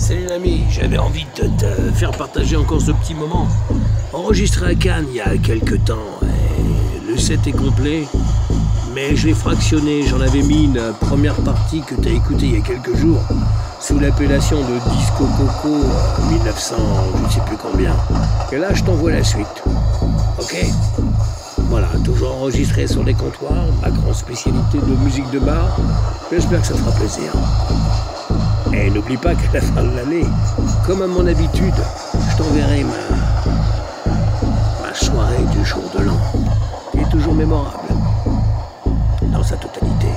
Salut l'ami, j'avais envie de te, faire partager encore ce petit moment. Enregistré à Cannes il y a quelques temps, le set est complet, mais je l'ai fractionné, j'en avais mis une première partie que t'as écoutée il y a quelques jours, sous l'appellation de Disco Coco 1900, je ne sais plus combien. Et là, je t'envoie la suite. Ok? Voilà, toujours enregistré sur les comptoirs, ma grande spécialité de musique de bar. J'espère que ça fera plaisir. Et n'oublie pas qu'à la fin de l'année, comme à mon habitude, je t'enverrai ma, ma soirée du jour de l'an, qui est toujours mémorable, dans sa totalité.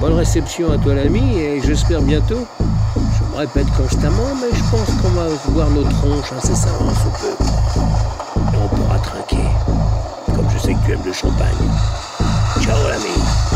Bonne réception à toi l'ami, et j'espère bientôt, je me répète constamment, mais je pense qu'on va voir nos tronches incessamment sous peu. Et on pourra trinquer, comme je sais que tu aimes le champagne. Ciao l'ami.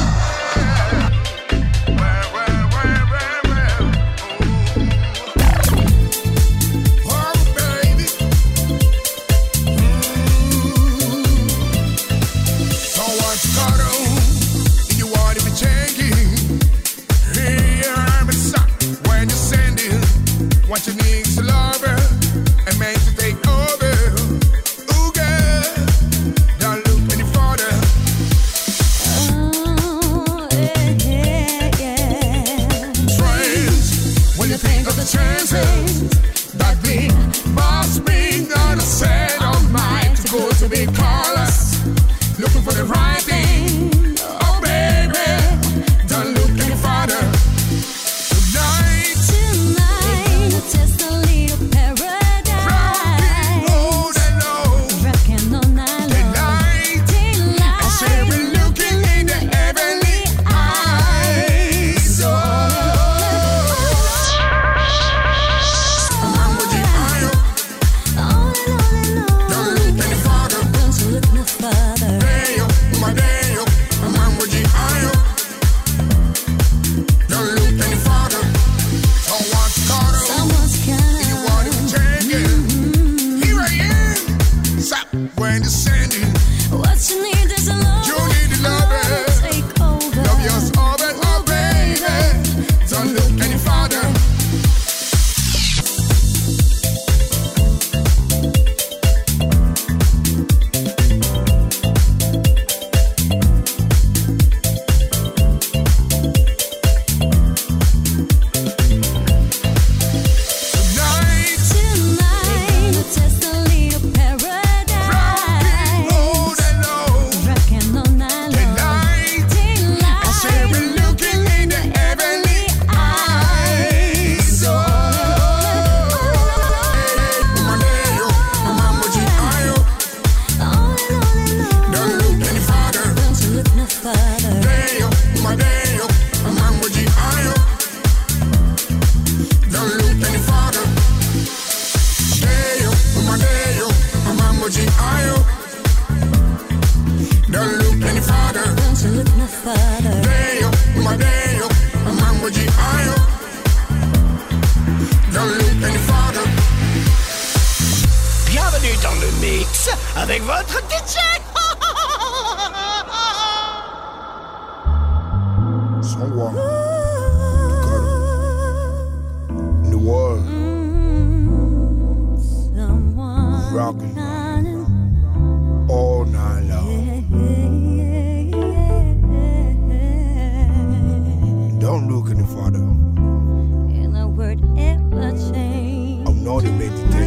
Lady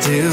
still.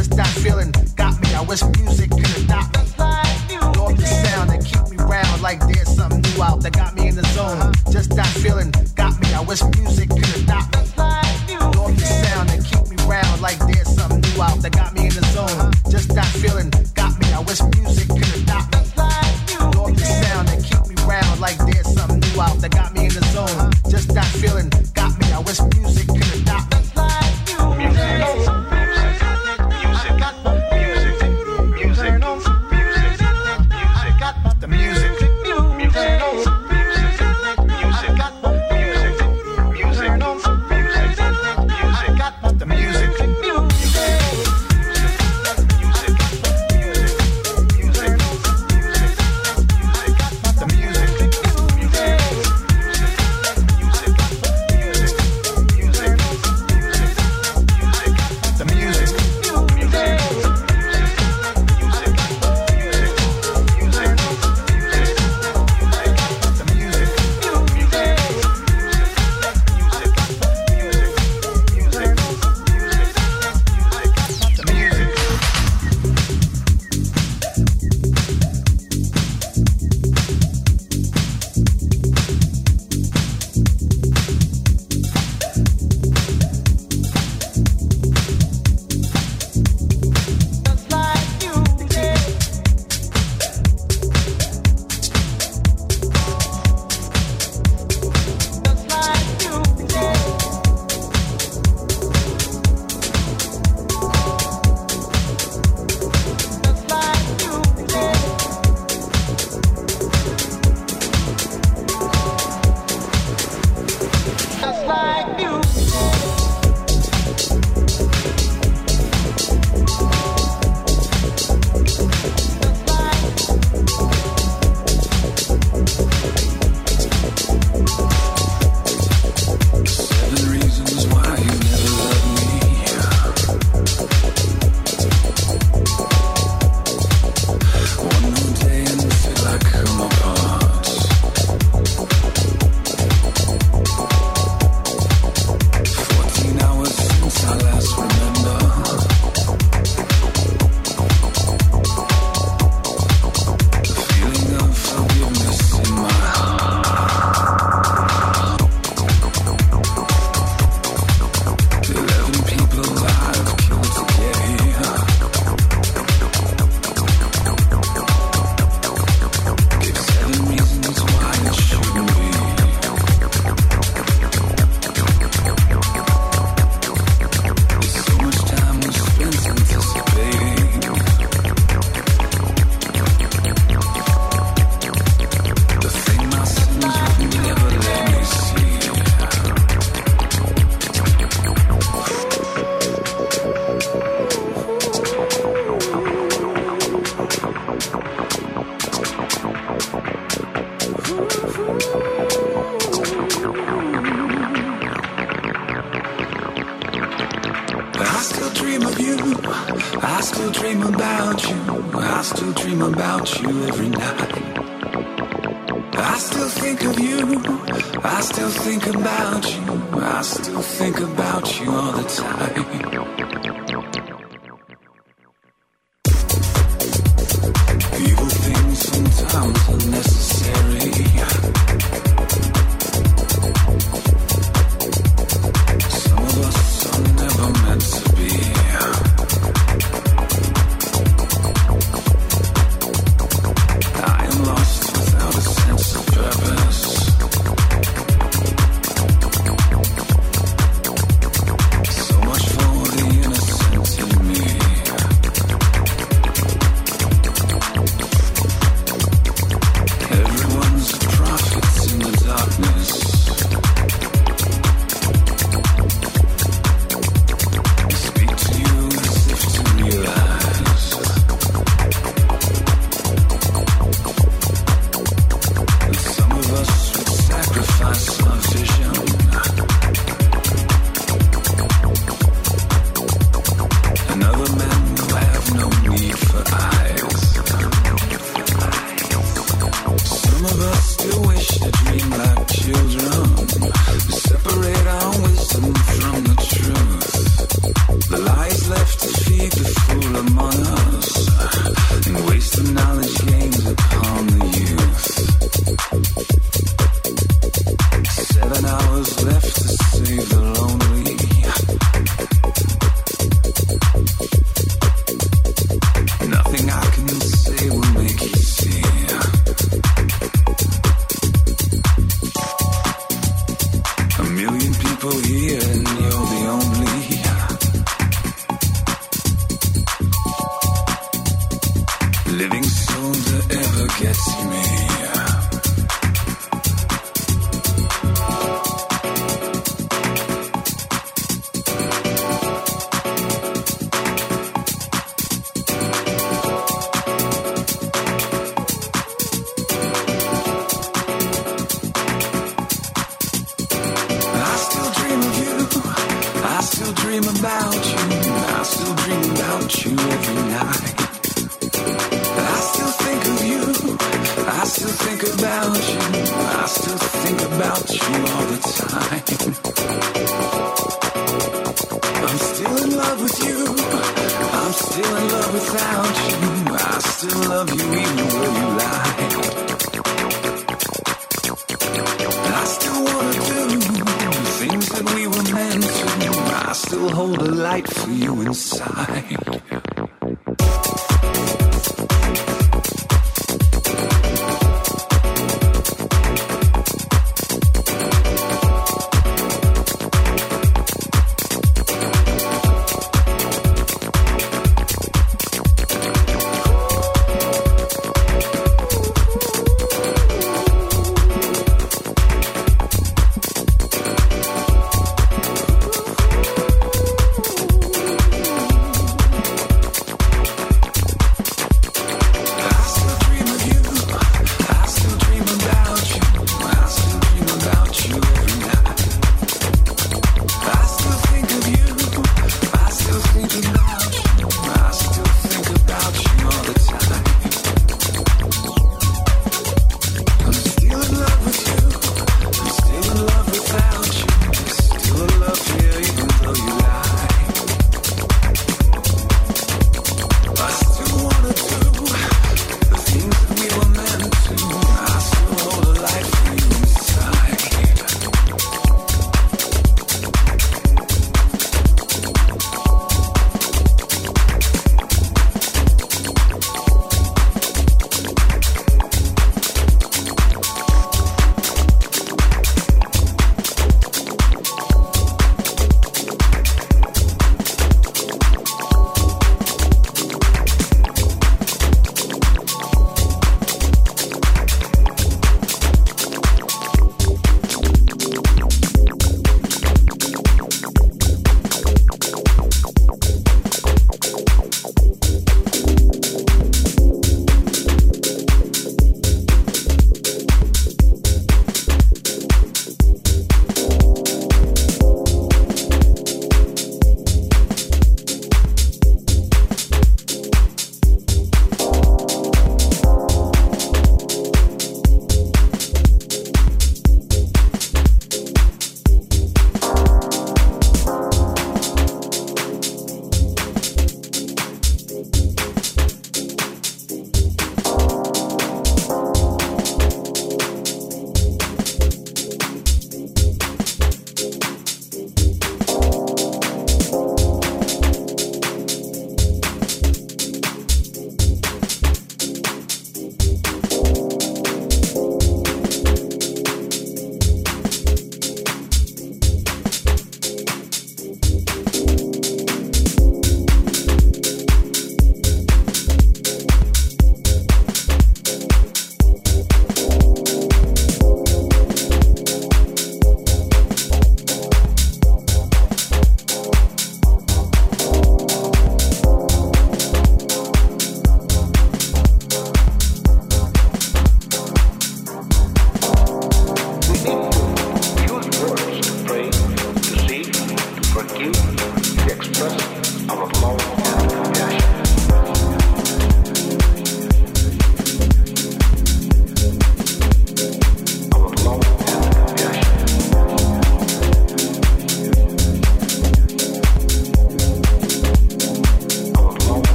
just that feeling got me. I wish music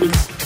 diamonds.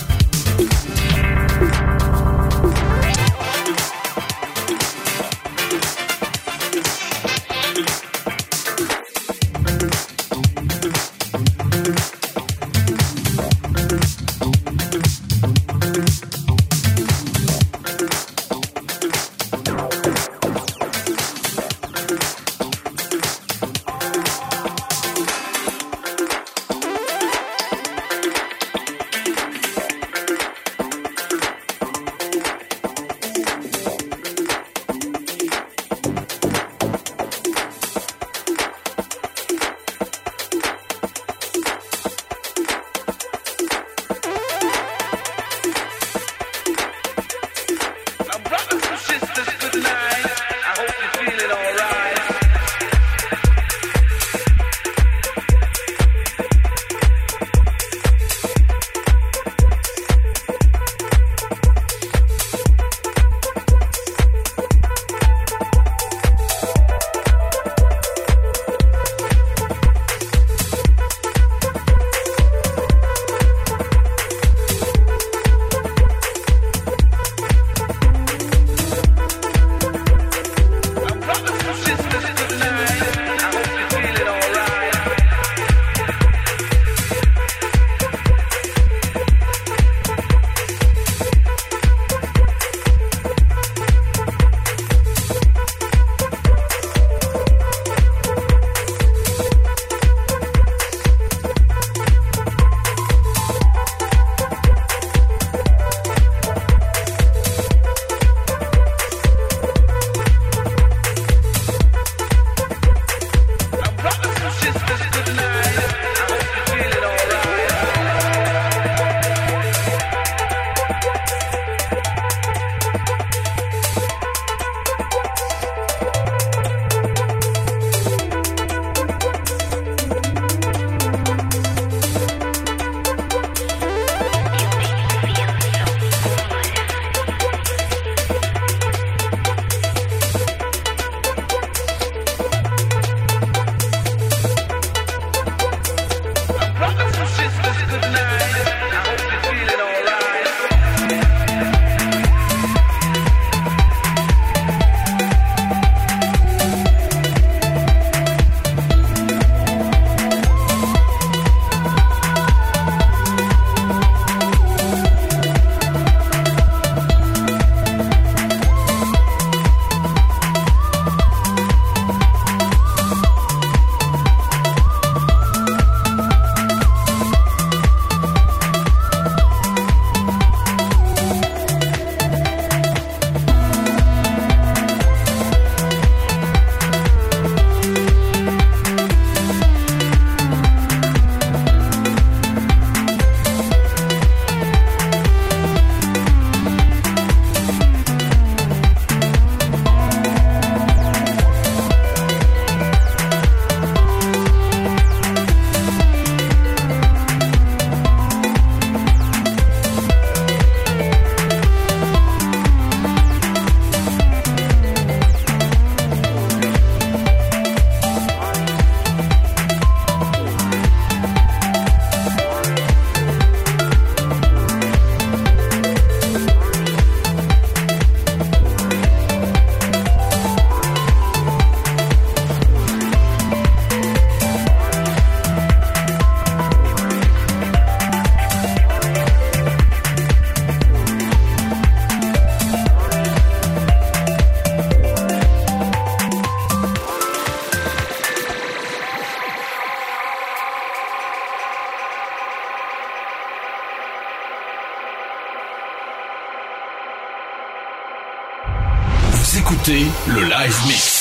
Le live mix.